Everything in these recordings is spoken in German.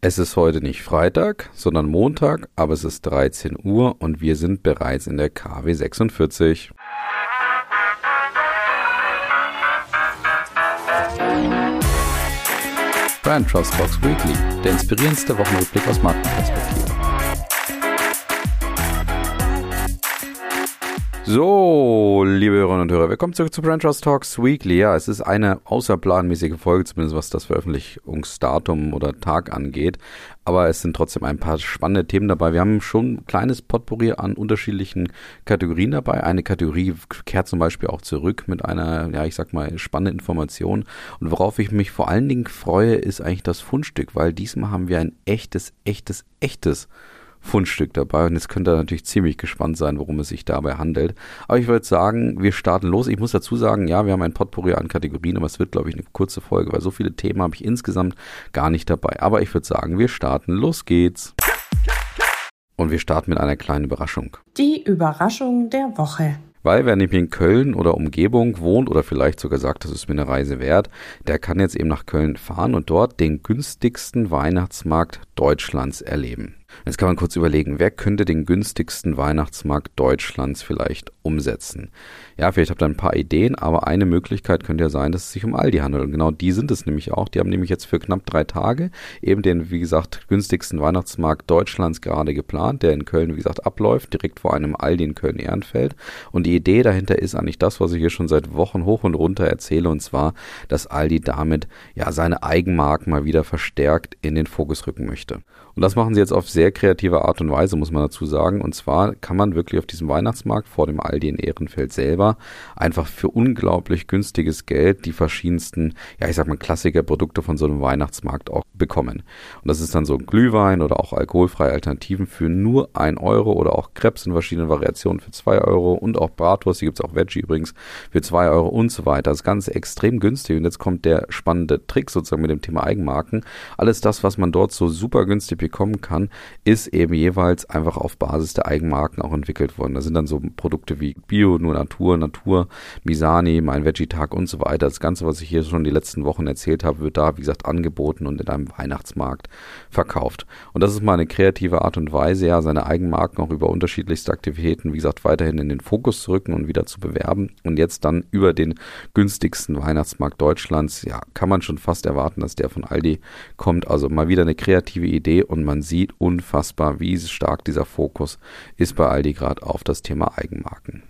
Es ist heute nicht Freitag, sondern Montag, aber es ist 13 Uhr und wir sind bereits in der KW 46. Brand Trust Box Weekly, der inspirierendste Wochenrückblick aus Markenperspektive. So, liebe Hörerinnen und Hörer, willkommen zurück zu Brand Trust Talks Weekly. Ja, es ist eine außerplanmäßige Folge, zumindest was das Veröffentlichungsdatum oder Tag angeht. Aber es sind trotzdem ein paar spannende Themen dabei. Wir haben schon ein kleines Potpourri an unterschiedlichen Kategorien dabei. Eine Kategorie kehrt zum Beispiel auch zurück mit einer, ja, ich sag mal, spannenden Information. Und worauf ich mich vor allen Dingen freue, ist eigentlich das Fundstück, weil diesmal haben wir ein echtes, echtes, echtes Fundstück dabei. Und jetzt könnt ihr natürlich ziemlich gespannt sein, worum es sich dabei handelt. Aber ich würde sagen, wir starten los. Ich muss dazu sagen, ja, wir haben ein Potpourri an Kategorien, aber es wird, glaube ich, eine kurze Folge, weil so viele Themen habe ich insgesamt gar nicht dabei. Aber ich würde sagen, wir starten. Los geht's. Und wir starten mit einer kleinen Überraschung. Die Überraschung der Woche. Weil wer nämlich in Köln oder Umgebung wohnt oder vielleicht sogar sagt, das ist mir eine Reise wert, der kann jetzt eben nach Köln fahren und dort den günstigsten Weihnachtsmarkt Deutschlands erleben. Jetzt kann man kurz überlegen, wer könnte den günstigsten Weihnachtsmarkt Deutschlands vielleicht umsetzen? Ja, vielleicht habt ihr ein paar Ideen, aber eine Möglichkeit könnte ja sein, dass es sich um Aldi handelt. Und genau die sind es nämlich auch. Die haben nämlich jetzt für knapp drei Tage eben den, wie gesagt, günstigsten Weihnachtsmarkt Deutschlands gerade geplant, der in Köln, wie gesagt, abläuft, direkt vor einem Aldi in Köln-Ehrenfeld. Und die Idee dahinter ist eigentlich das, was ich hier schon seit Wochen hoch und runter erzähle, und zwar, dass Aldi damit ja seine Eigenmarken mal wieder verstärkt in den Fokus rücken möchte. Und das machen sie jetzt auf sehr kreative Art und Weise, muss man dazu sagen. Und zwar kann man wirklich auf diesem Weihnachtsmarkt vor dem Aldi in Ehrenfeld selber einfach für unglaublich günstiges Geld die verschiedensten, ja, ich sag mal, Klassikerprodukte von so einem Weihnachtsmarkt auch bekommen. Und das ist dann so Glühwein oder auch alkoholfreie Alternativen für nur ein Euro oder auch Krebs in verschiedenen Variationen für zwei Euro und auch Bratwurst, hier gibt's auch Veggie übrigens, für zwei Euro und so weiter. Das Ganze extrem günstig. Und jetzt kommt der spannende Trick sozusagen mit dem Thema Eigenmarken. Alles das, was man dort so super günstig bekommen kann, ist eben jeweils einfach auf Basis der Eigenmarken auch entwickelt worden. Da sind dann so Produkte wie Bio, nur Natur, Natur, Misani, mein Veggie-Tag und so weiter. Das Ganze, was ich hier schon die letzten Wochen erzählt habe, wird da, wie gesagt, angeboten und in einem Weihnachtsmarkt verkauft. Und das ist mal eine kreative Art und Weise, ja, seine Eigenmarken auch über unterschiedlichste Aktivitäten, wie gesagt, weiterhin in den Fokus zu rücken und wieder zu bewerben. Und jetzt dann über den günstigsten Weihnachtsmarkt Deutschlands, ja, kann man schon fast erwarten, dass der von Aldi kommt. Also mal wieder eine kreative Idee und man sieht unfassbar, wie stark dieser Fokus ist bei Aldi gerade auf das Thema Eigenmarken.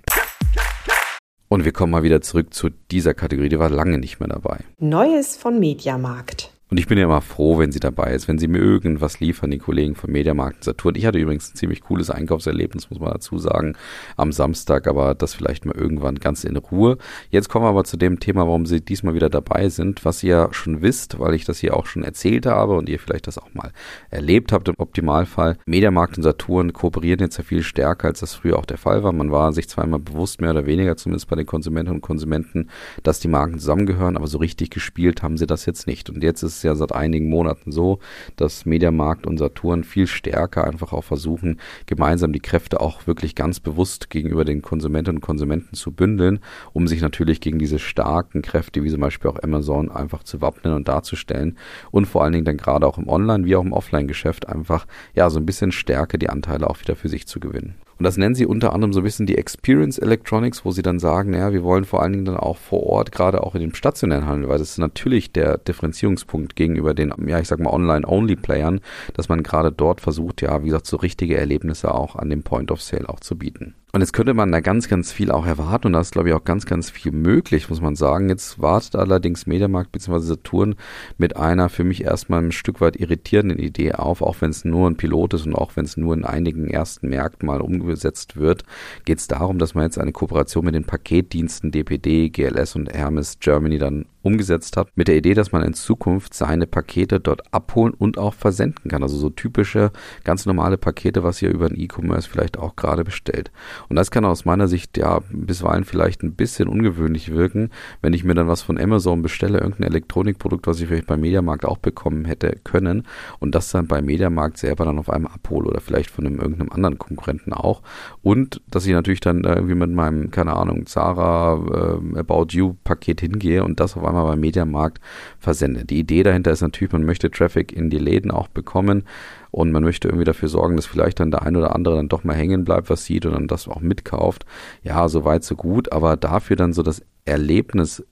Und wir kommen mal wieder zurück zu dieser Kategorie, die war lange nicht mehr dabei. Neues von Mediamarkt. Und ich bin ja immer froh, wenn sie dabei ist, wenn sie mir irgendwas liefern, die Kollegen von Mediamarkt und Saturn. Ich hatte übrigens ein ziemlich cooles Einkaufserlebnis, muss man dazu sagen, am Samstag, aber das vielleicht mal irgendwann ganz in Ruhe. Jetzt kommen wir aber zu dem Thema, warum sie diesmal wieder dabei sind, was ihr schon wisst, weil ich das hier auch schon erzählt habe und ihr vielleicht das auch mal erlebt habt im Optimalfall. Mediamarkt und Saturn kooperieren jetzt ja viel stärker, als das früher auch der Fall war. Man war sich immer bewusst, mehr oder weniger, zumindest bei den Konsumentinnen und Konsumenten, dass die Marken zusammengehören, aber so richtig gespielt haben sie das jetzt nicht. Und jetzt ist es ja seit einigen Monaten so, dass Mediamarkt und Saturn viel stärker einfach auch versuchen, gemeinsam die Kräfte auch wirklich ganz bewusst gegenüber den Konsumentinnen und Konsumenten zu bündeln, um sich natürlich gegen diese starken Kräfte, wie zum Beispiel auch Amazon, einfach zu wappnen und darzustellen und vor allen Dingen dann gerade auch im Online- wie auch im Offline-Geschäft einfach, ja, so ein bisschen Stärke die Anteile auch wieder für sich zu gewinnen. Und das nennen sie unter anderem so ein bisschen die Experience Electronics, wo sie dann sagen, naja, wir wollen vor allen Dingen dann auch vor Ort, gerade auch in dem stationären Handel, weil das ist natürlich der Differenzierungspunkt gegenüber den, ja, ich sag mal, Online-Only-Playern, dass man gerade dort versucht, ja, wie gesagt, so richtige Erlebnisse auch an dem Point of Sale auch zu bieten. Und jetzt könnte man da ganz, ganz viel auch erwarten und da ist, glaube ich, auch ganz, ganz viel möglich, muss man sagen. Jetzt wartet allerdings Mediamarkt bzw. Saturn mit einer für mich erstmal ein Stück weit irritierenden Idee auf, auch wenn es nur ein Pilot ist und auch wenn es nur in einigen ersten Märkten mal umgesetzt wird, geht es darum, dass man jetzt eine Kooperation mit den Paketdiensten DPD, GLS und Hermes Germany dann umgesetzt hat, mit der Idee, dass man in Zukunft seine Pakete dort abholen und auch versenden kann. Also so typische, ganz normale Pakete, was ihr über den E-Commerce vielleicht auch gerade bestellt. Und das kann aus meiner Sicht ja bisweilen vielleicht ein bisschen ungewöhnlich wirken, wenn ich mir dann was von Amazon bestelle, irgendein Elektronikprodukt, was ich vielleicht beim Mediamarkt auch bekommen hätte können und das dann beim Mediamarkt selber dann auf einmal abhole oder vielleicht von einem irgendeinem anderen Konkurrenten auch. Und dass ich natürlich dann irgendwie mit meinem, keine Ahnung, Zara äh, About You Paket hingehe und das auf einmal beim Mediamarkt versende. Die Idee dahinter ist natürlich, man möchte Traffic in die Läden auch bekommen und man möchte irgendwie dafür sorgen, dass vielleicht dann der ein oder andere dann doch mal hängen bleibt, was sieht und dann das auch mitkauft. Ja, so weit, so gut, aber dafür dann so das Erlebnis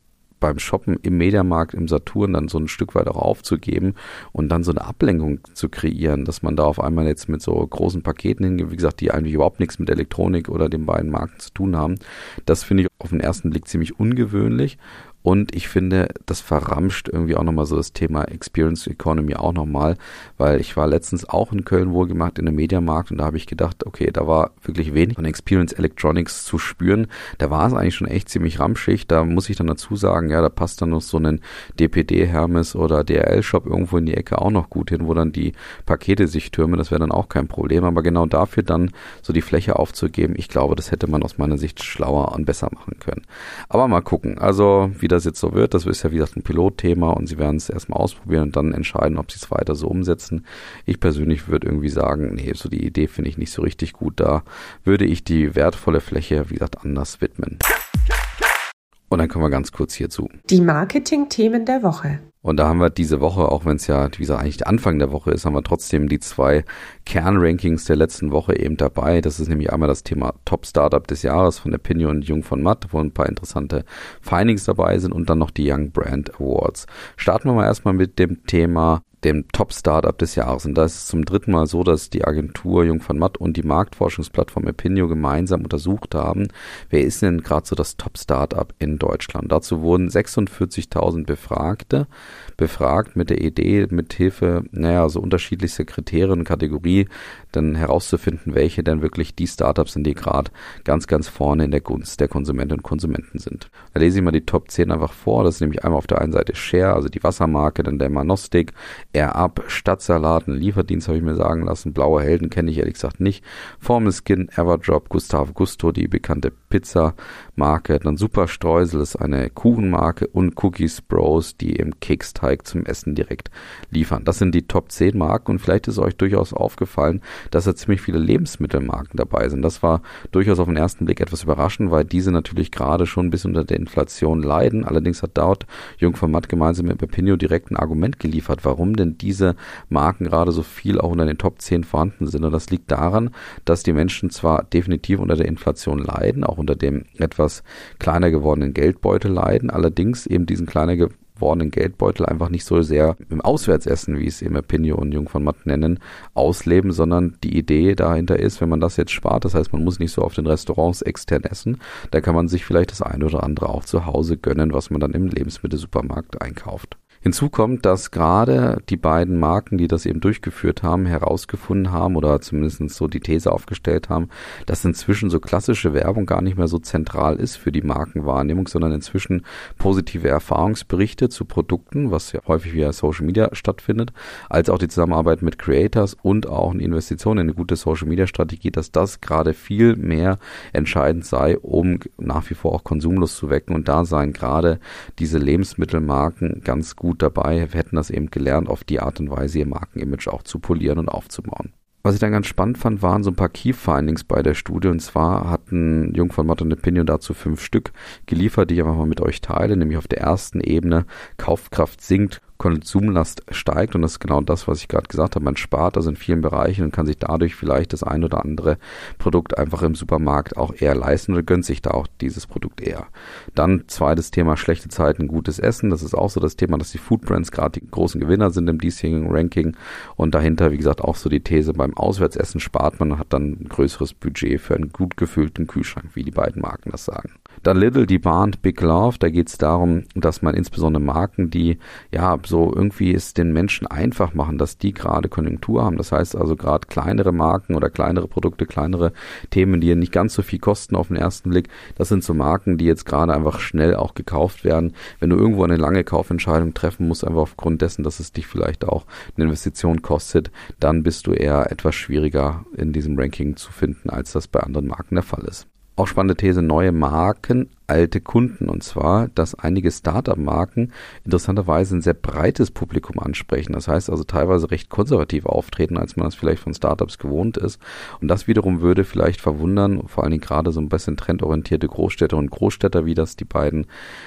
beim Shoppen im Mediamarkt, im Saturn dann so ein Stück weit auch aufzugeben und dann so eine Ablenkung zu kreieren, dass man da auf einmal jetzt mit so großen Paketen hingeht, wie gesagt, die eigentlich überhaupt nichts mit Elektronik oder den beiden Marken zu tun haben. Das finde ich auf den ersten Blick ziemlich ungewöhnlich und ich finde, das verramscht irgendwie auch nochmal so das Thema Experience Economy auch nochmal, weil ich war letztens auch in Köln wohlgemacht in einem Mediamarkt und da habe ich gedacht, okay, da war wirklich wenig von Experience Electronics zu spüren. Da war es eigentlich schon echt ziemlich ramschig. Da muss ich dann dazu sagen, ja, da passt dann noch so ein DPD Hermes oder DRL Shop irgendwo in die Ecke auch noch gut hin, wo dann die Pakete sich türmen. Das wäre dann auch kein Problem. Aber genau dafür dann so die Fläche aufzugeben, ich glaube, das hätte man aus meiner Sicht schlauer und besser machen können. Aber mal gucken. Also, wie das jetzt so wird. Das ist ja wie gesagt ein Pilotthema und sie werden es erstmal ausprobieren und dann entscheiden, ob sie es weiter so umsetzen. Ich persönlich würde irgendwie sagen, nee, so die Idee finde ich nicht so richtig gut. Da würde ich die wertvolle Fläche, wie gesagt, anders widmen. Und dann kommen wir ganz kurz hierzu. Die Marketing-Themen der Woche. Und da haben wir diese Woche, auch wenn es ja, wie gesagt, eigentlich Anfang der Woche ist, haben wir trotzdem die zwei Kernrankings der letzten Woche eben dabei. Das ist nämlich einmal das Thema Top Startup des Jahres von Opinion und Jung von Matt, wo ein paar interessante Findings dabei sind und dann noch die Young Brand Awards. Starten wir mal erstmal mit dem Thema dem Top-Startup des Jahres. Und da ist es zum dritten Mal so, dass die Agentur Jung von Matt und die Marktforschungsplattform Epinio gemeinsam untersucht haben, wer ist denn gerade so das Top-Startup in Deutschland. Dazu wurden 46.000 Befragte befragt mit der Idee, mit Hilfe, naja, so unterschiedlichste Kriterien Kategorie, dann herauszufinden, welche denn wirklich die Startups sind, die gerade ganz, ganz vorne in der Gunst der Konsumentinnen und Konsumenten sind. Da lese ich mal die Top 10 einfach vor. Das ist nämlich einmal auf der einen Seite Share, also die Wassermarke, dann der Manostik, AirUp, Stadtsalat, ein Lieferdienst habe ich mir sagen lassen, Blaue Helden kenne ich ehrlich gesagt nicht, Formel Skin, Everdrop, Gustave Gusto, die bekannte Pizza-Marke, dann Super ist eine Kuchenmarke und Cookies Bros, die im Keksteig zum Essen direkt liefern. Das sind die Top 10 Marken und vielleicht ist euch durchaus aufgefallen, dass da ziemlich viele Lebensmittelmarken dabei sind. Das war durchaus auf den ersten Blick etwas überraschend, weil diese natürlich gerade schon bis unter der Inflation leiden. Allerdings hat dort Jung von Matt gemeinsam mit Pepinio direkt ein Argument geliefert, warum denn diese Marken gerade so viel auch unter den Top 10 vorhanden sind. Und das liegt daran, dass die Menschen zwar definitiv unter der Inflation leiden, auch unter dem etwas kleiner gewordenen Geldbeutel leiden, allerdings eben diesen kleiner gewordenen Geldbeutel einfach nicht so sehr im Auswärtsessen, wie es eben Pinio und Jung von Matt nennen, ausleben, sondern die Idee dahinter ist, wenn man das jetzt spart, das heißt, man muss nicht so auf den Restaurants extern essen, da kann man sich vielleicht das eine oder andere auch zu Hause gönnen, was man dann im Lebensmittelsupermarkt einkauft. Hinzu kommt, dass gerade die beiden Marken, die das eben durchgeführt haben, herausgefunden haben oder zumindest so die These aufgestellt haben, dass inzwischen so klassische Werbung gar nicht mehr so zentral ist für die Markenwahrnehmung, sondern inzwischen positive Erfahrungsberichte zu Produkten, was ja häufig via Social Media stattfindet, als auch die Zusammenarbeit mit Creators und auch eine Investition in eine gute Social Media Strategie, dass das gerade viel mehr entscheidend sei, um nach wie vor auch Konsumlust zu wecken und da seien gerade diese Lebensmittelmarken ganz gut gut dabei, wir hätten das eben gelernt, auf die Art und Weise ihr Markenimage auch zu polieren und aufzubauen. Was ich dann ganz spannend fand, waren so ein paar Key Findings bei der Studie. Und zwar hatten Jung von Matt und Opinion dazu fünf Stück geliefert, die ich einfach mal mit euch teile. Nämlich auf der ersten Ebene Kaufkraft sinkt, Konsumlast steigt und das ist genau das, was ich gerade gesagt habe. Man spart also in vielen Bereichen und kann sich dadurch vielleicht das ein oder andere Produkt einfach im Supermarkt auch eher leisten oder gönnt sich da auch dieses Produkt eher. Dann zweites Thema schlechte Zeiten, gutes Essen. Das ist auch so das Thema, dass die Food Brands gerade die großen Gewinner sind im diesjährigen Ranking und dahinter, wie gesagt, auch so die These, beim Auswärtsessen spart man und hat dann ein größeres Budget für einen gut gefüllten Kühlschrank, wie die beiden Marken das sagen. Dann Little Demand, Big Love, da geht es darum, dass man insbesondere Marken, die ja so irgendwie es den Menschen einfach machen, dass die gerade Konjunktur haben. Das heißt also gerade kleinere Marken oder kleinere Produkte, kleinere Themen, die nicht ganz so viel kosten auf den ersten Blick, das sind so Marken, die jetzt gerade einfach schnell auch gekauft werden. Wenn du irgendwo eine lange Kaufentscheidung treffen musst, einfach aufgrund dessen, dass es dich vielleicht auch eine Investition kostet, dann bist du eher etwas schwieriger in diesem Ranking zu finden, als das bei anderen Marken der Fall ist. Auch spannende These, neue Marken alte Kunden. Und zwar, dass einige Startup-Marken interessanterweise ein sehr breites Publikum ansprechen. Das heißt also teilweise recht konservativ auftreten, als man das vielleicht von Startups gewohnt ist. Und das wiederum würde vielleicht verwundern, vor allen Dingen gerade so ein bisschen trendorientierte Großstädter und Großstädter, wie das die beiden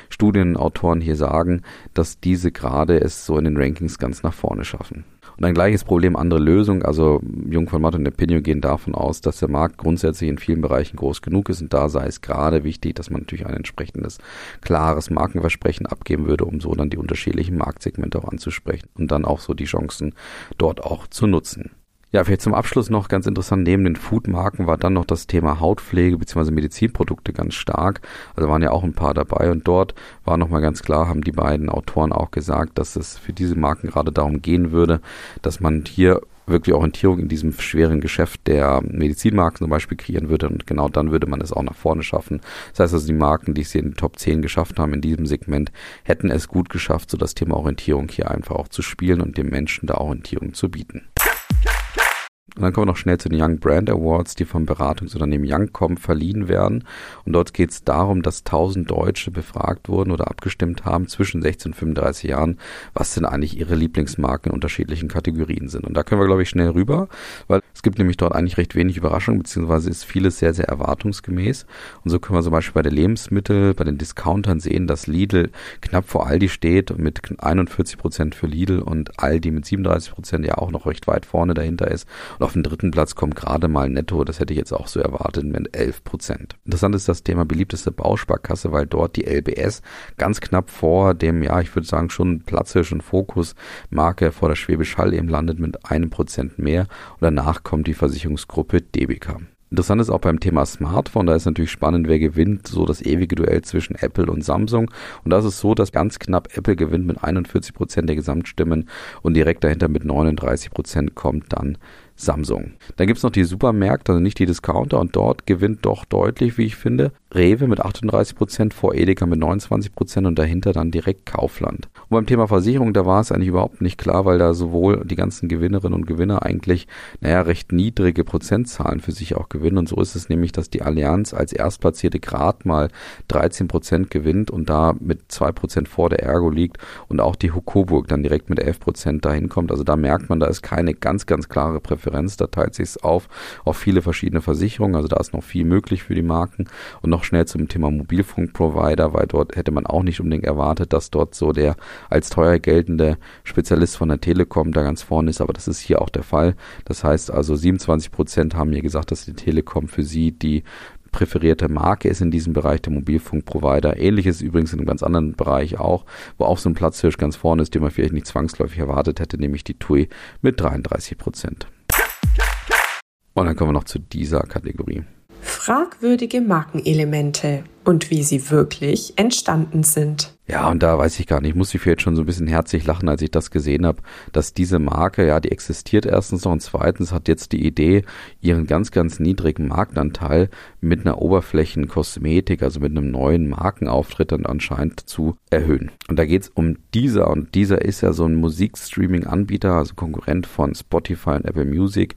Studienautoren hier sagen, dass diese gerade es so in den Rankings ganz nach vorne schaffen. Und ein gleiches Problem, andere Lösung. Also Jung von Matt und Opinion gehen davon aus, dass der Markt grundsätzlich in vielen Bereichen groß genug ist und da sei es gerade wichtig, dass man natürlich ein entsprechendes klares Markenversprechen abgeben würde, um so dann die unterschiedlichen Marktsegmente auch anzusprechen und dann auch so die Chancen dort auch zu nutzen. Ja, vielleicht zum Abschluss noch ganz interessant, neben den Foodmarken war dann noch das Thema Hautpflege bzw. Medizinprodukte ganz stark. Also waren ja auch ein paar dabei und dort war nochmal ganz klar, haben die beiden Autoren auch gesagt, dass es für diese Marken gerade darum gehen würde, dass man hier wirklich Orientierung in diesem schweren Geschäft der Medizinmarken zum Beispiel kreieren würde und genau dann würde man es auch nach vorne schaffen. Das heißt also, die Marken, die es hier in den Top 10 geschafft haben in diesem Segment, hätten es gut geschafft, so das Thema Orientierung hier einfach auch zu spielen und dem Menschen da Orientierung zu bieten. Und dann kommen wir noch schnell zu den Young Brand Awards, die vom Beratungsunternehmen Youngcom verliehen werden. Und dort geht es darum, dass 1000 Deutsche befragt wurden oder abgestimmt haben zwischen 16 und 35 Jahren, was denn eigentlich ihre Lieblingsmarken in unterschiedlichen Kategorien sind. Und da können wir, glaube ich, schnell rüber, weil es gibt nämlich dort eigentlich recht wenig Überraschung, beziehungsweise ist vieles sehr, sehr erwartungsgemäß. Und so können wir zum Beispiel bei den Lebensmitteln, bei den Discountern sehen, dass Lidl knapp vor Aldi steht mit 41 Prozent für Lidl und Aldi mit 37 Prozent ja auch noch recht weit vorne dahinter ist. Und auf den dritten Platz kommt gerade mal Netto, das hätte ich jetzt auch so erwartet, mit 11 Prozent. Interessant ist das Thema beliebteste Bausparkasse, weil dort die LBS ganz knapp vor dem, ja, ich würde sagen, schon platzischen Fokus-Marke vor der Schwäbisch Hall eben landet mit einem Prozent mehr. Und danach kommt die Versicherungsgruppe DBK. Interessant ist auch beim Thema Smartphone, da ist natürlich spannend, wer gewinnt, so das ewige Duell zwischen Apple und Samsung. Und da ist so, dass ganz knapp Apple gewinnt mit 41 Prozent der Gesamtstimmen und direkt dahinter mit 39 Prozent kommt dann Samsung. Dann gibt's noch die Supermärkte, also nicht die Discounter und dort gewinnt doch deutlich, wie ich finde, Rewe mit 38 Prozent, vor Edeka mit 29 Prozent und dahinter dann direkt Kaufland. Und beim Thema Versicherung, da war es eigentlich überhaupt nicht klar, weil da sowohl die ganzen Gewinnerinnen und Gewinner eigentlich, naja, recht niedrige Prozentzahlen für sich auch gewinnen. Und so ist es nämlich, dass die Allianz als Erstplatzierte gerade mal 13 Prozent gewinnt und da mit zwei Prozent vor der Ergo liegt und auch die Hukoburg dann direkt mit 11 Prozent dahin kommt. Also da merkt man, da ist keine ganz, ganz klare Präferenz. Da teilt sich es auf auf viele verschiedene Versicherungen. Also da ist noch viel möglich für die Marken und noch schnell zum Thema Mobilfunkprovider, weil dort hätte man auch nicht unbedingt erwartet, dass dort so der als teuer geltende Spezialist von der Telekom da ganz vorne ist, aber das ist hier auch der Fall. Das heißt also 27 Prozent haben mir gesagt, dass die Telekom für sie die präferierte Marke ist in diesem Bereich der Mobilfunkprovider. Ähnliches übrigens in einem ganz anderen Bereich auch, wo auch so ein Platzhirsch ganz vorne ist, den man vielleicht nicht zwangsläufig erwartet hätte, nämlich die TUI mit 33 Prozent. Und dann kommen wir noch zu dieser Kategorie. Fragwürdige Markenelemente und wie sie wirklich entstanden sind. Ja, und da weiß ich gar nicht, muss ich jetzt schon so ein bisschen herzlich lachen, als ich das gesehen habe, dass diese Marke, ja, die existiert erstens noch und zweitens hat jetzt die Idee, ihren ganz, ganz niedrigen Marktanteil mit einer Oberflächenkosmetik, also mit einem neuen Markenauftritt dann anscheinend zu erhöhen. Und da geht's um dieser und dieser ist ja so ein Musikstreaming-Anbieter, also Konkurrent von Spotify und Apple Music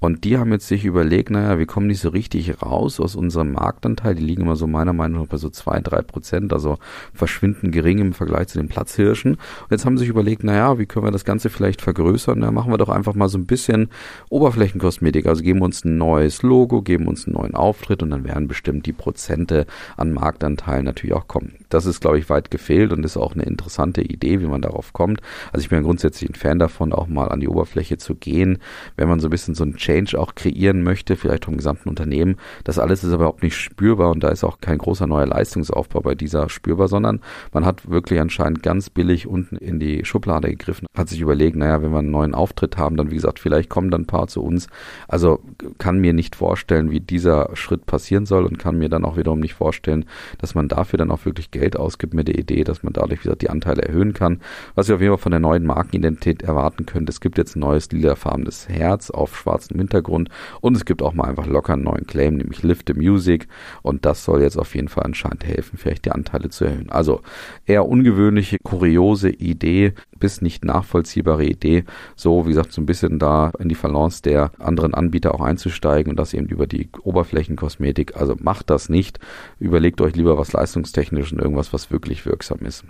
und die haben jetzt sich überlegt, naja, wir kommen nicht so richtig raus aus unserem Marktanteil. Die liegen immer so meiner Meinung nach bei so zwei, drei Prozent, also verschwinden gering im Vergleich zu den Platzhirschen. Und jetzt haben sie sich überlegt, naja, wie können wir das Ganze vielleicht vergrößern? Da machen wir doch einfach mal so ein bisschen Oberflächenkosmetik. Also geben uns ein neues Logo, geben uns einen neuen Auftritt und dann werden bestimmt die Prozente an Marktanteil natürlich auch kommen. Das ist, glaube ich, weit gefehlt und ist auch eine interessante Idee, wie man darauf kommt. Also ich bin grundsätzlich ein Fan davon, auch mal an die Oberfläche zu gehen, wenn man so ein bisschen so ein Change auch kreieren möchte, vielleicht vom gesamten Unternehmen. Das alles ist aber überhaupt nicht spürbar und da ist auch kein großer neuer Leistungsaufbau bei dieser spürbar, sondern man hat wirklich anscheinend ganz billig unten in die Schublade gegriffen, hat sich überlegt, naja, wenn wir einen neuen Auftritt haben, dann wie gesagt, vielleicht kommen dann ein paar zu uns. Also kann mir nicht vorstellen, wie dieser Schritt passieren soll und kann mir dann auch wiederum nicht vorstellen, dass man dafür dann auch wirklich Geld ausgibt mit der Idee, dass man dadurch, wie gesagt, die Anteile erhöhen kann. Was ihr auf jeden Fall von der neuen Markenidentität erwarten könnt, es gibt jetzt ein neues lilafarbenes Herz auf schwarzem Hintergrund und es gibt auch mal einfach locker einen neuen Claim, nämlich Lift the Music und das soll jetzt auf jeden jeden Fall anscheinend helfen, vielleicht die Anteile zu erhöhen. Also eher ungewöhnliche, kuriose Idee, bis nicht nachvollziehbare Idee, so wie gesagt, so ein bisschen da in die Balance der anderen Anbieter auch einzusteigen und das eben über die Oberflächenkosmetik. Also macht das nicht. Überlegt euch lieber was leistungstechnisch und irgendwas, was wirklich wirksam ist.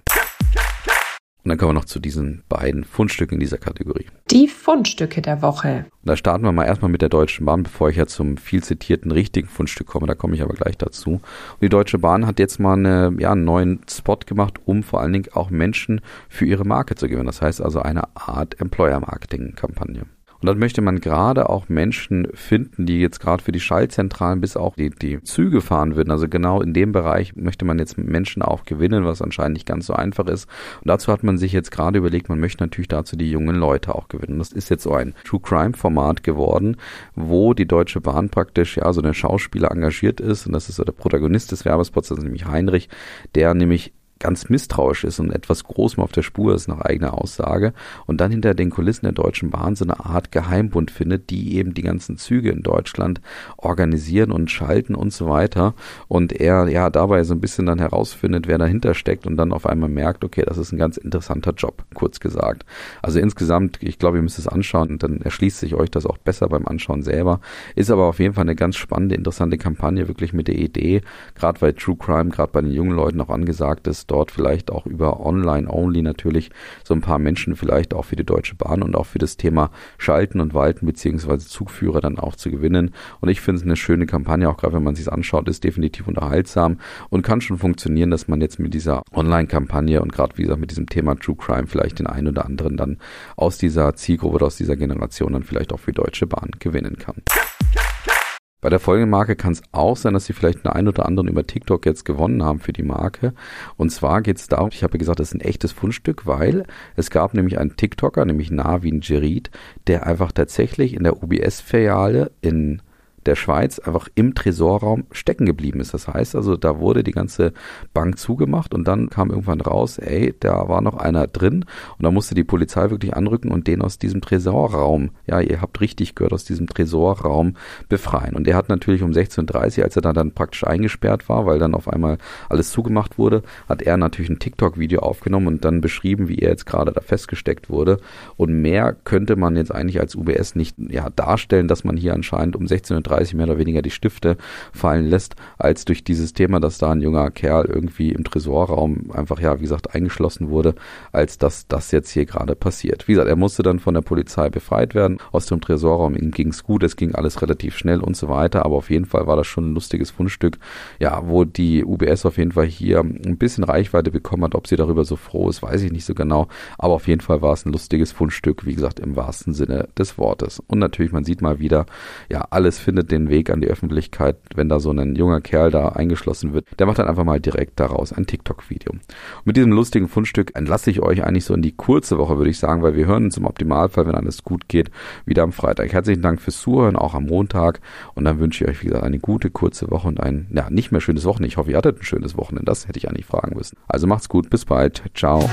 Und dann kommen wir noch zu diesen beiden Fundstücken in dieser Kategorie. Die Fundstücke der Woche. Und da starten wir mal erstmal mit der Deutschen Bahn, bevor ich ja zum viel zitierten richtigen Fundstück komme. Da komme ich aber gleich dazu. Und die Deutsche Bahn hat jetzt mal eine, ja, einen neuen Spot gemacht, um vor allen Dingen auch Menschen für ihre Marke zu gewinnen. Das heißt also eine Art Employer-Marketing-Kampagne. Und dann möchte man gerade auch Menschen finden, die jetzt gerade für die Schaltzentralen bis auch die, die Züge fahren würden. Also genau in dem Bereich möchte man jetzt Menschen auch gewinnen, was anscheinend nicht ganz so einfach ist. Und dazu hat man sich jetzt gerade überlegt, man möchte natürlich dazu die jungen Leute auch gewinnen. Das ist jetzt so ein True Crime Format geworden, wo die Deutsche Bahn praktisch ja so ein Schauspieler engagiert ist. Und das ist so der Protagonist des Werbespots, das ist nämlich Heinrich, der nämlich ganz misstrauisch ist und etwas Großem auf der Spur ist nach eigener Aussage und dann hinter den Kulissen der Deutschen Bahn so eine Art Geheimbund findet, die eben die ganzen Züge in Deutschland organisieren und schalten und so weiter und er ja dabei so ein bisschen dann herausfindet, wer dahinter steckt und dann auf einmal merkt, okay, das ist ein ganz interessanter Job, kurz gesagt. Also insgesamt, ich glaube, ihr müsst es anschauen und dann erschließt sich euch das auch besser beim Anschauen selber. Ist aber auf jeden Fall eine ganz spannende, interessante Kampagne, wirklich mit der Idee, gerade weil True Crime gerade bei den jungen Leuten auch angesagt ist, dort vielleicht auch über Online-Only natürlich so ein paar Menschen vielleicht auch für die Deutsche Bahn und auch für das Thema Schalten und Walten beziehungsweise Zugführer dann auch zu gewinnen. Und ich finde es eine schöne Kampagne, auch gerade wenn man sich anschaut, ist definitiv unterhaltsam und kann schon funktionieren, dass man jetzt mit dieser Online-Kampagne und gerade wie gesagt mit diesem Thema True Crime vielleicht den einen oder anderen dann aus dieser Zielgruppe oder aus dieser Generation dann vielleicht auch für Deutsche Bahn gewinnen kann. Bei der folgenden Marke kann es auch sein, dass sie vielleicht einen oder anderen über TikTok jetzt gewonnen haben für die Marke. Und zwar geht es darum, ich habe gesagt, das ist ein echtes Fundstück, weil es gab nämlich einen TikToker, nämlich Navin Jerit, der einfach tatsächlich in der UBS-Filiale in der Schweiz einfach im Tresorraum stecken geblieben ist. Das heißt also, da wurde die ganze Bank zugemacht und dann kam irgendwann raus, ey, da war noch einer drin und da musste die Polizei wirklich anrücken und den aus diesem Tresorraum, ja, ihr habt richtig gehört, aus diesem Tresorraum befreien. Und der hat natürlich um 16.30 Uhr, als er dann, dann praktisch eingesperrt war, weil dann auf einmal alles zugemacht wurde, hat er natürlich ein TikTok-Video aufgenommen und dann beschrieben, wie er jetzt gerade da festgesteckt wurde. Und mehr könnte man jetzt eigentlich als UBS nicht ja, darstellen, dass man hier anscheinend um 16.30 Uhr 30 mehr oder weniger die Stifte fallen lässt, als durch dieses Thema, dass da ein junger Kerl irgendwie im Tresorraum einfach, ja, wie gesagt, eingeschlossen wurde, als dass das jetzt hier gerade passiert. Wie gesagt, er musste dann von der Polizei befreit werden. Aus dem Tresorraum ihm ging es gut, es ging alles relativ schnell und so weiter, aber auf jeden Fall war das schon ein lustiges Fundstück, ja, wo die UBS auf jeden Fall hier ein bisschen Reichweite bekommen hat. Ob sie darüber so froh ist, weiß ich nicht so genau, aber auf jeden Fall war es ein lustiges Fundstück, wie gesagt, im wahrsten Sinne des Wortes. Und natürlich, man sieht mal wieder, ja, alles findet findet den Weg an die Öffentlichkeit, wenn da so ein junger Kerl da eingeschlossen wird. Der macht dann einfach mal direkt daraus ein TikTok-Video. Mit diesem lustigen Fundstück entlasse ich euch eigentlich so in die kurze Woche, würde ich sagen, weil wir hören uns im Optimalfall, wenn alles gut geht, wieder am Freitag. Herzlichen Dank fürs Zuhören, auch am Montag. Und dann wünsche ich euch, wie gesagt, eine gute, kurze Woche und ein, ja, nicht mehr schönes Wochenende. Ich hoffe, ihr hattet ein schönes Wochenende. Das hätte ich eigentlich fragen müssen. Also macht's gut, bis bald. Ciao.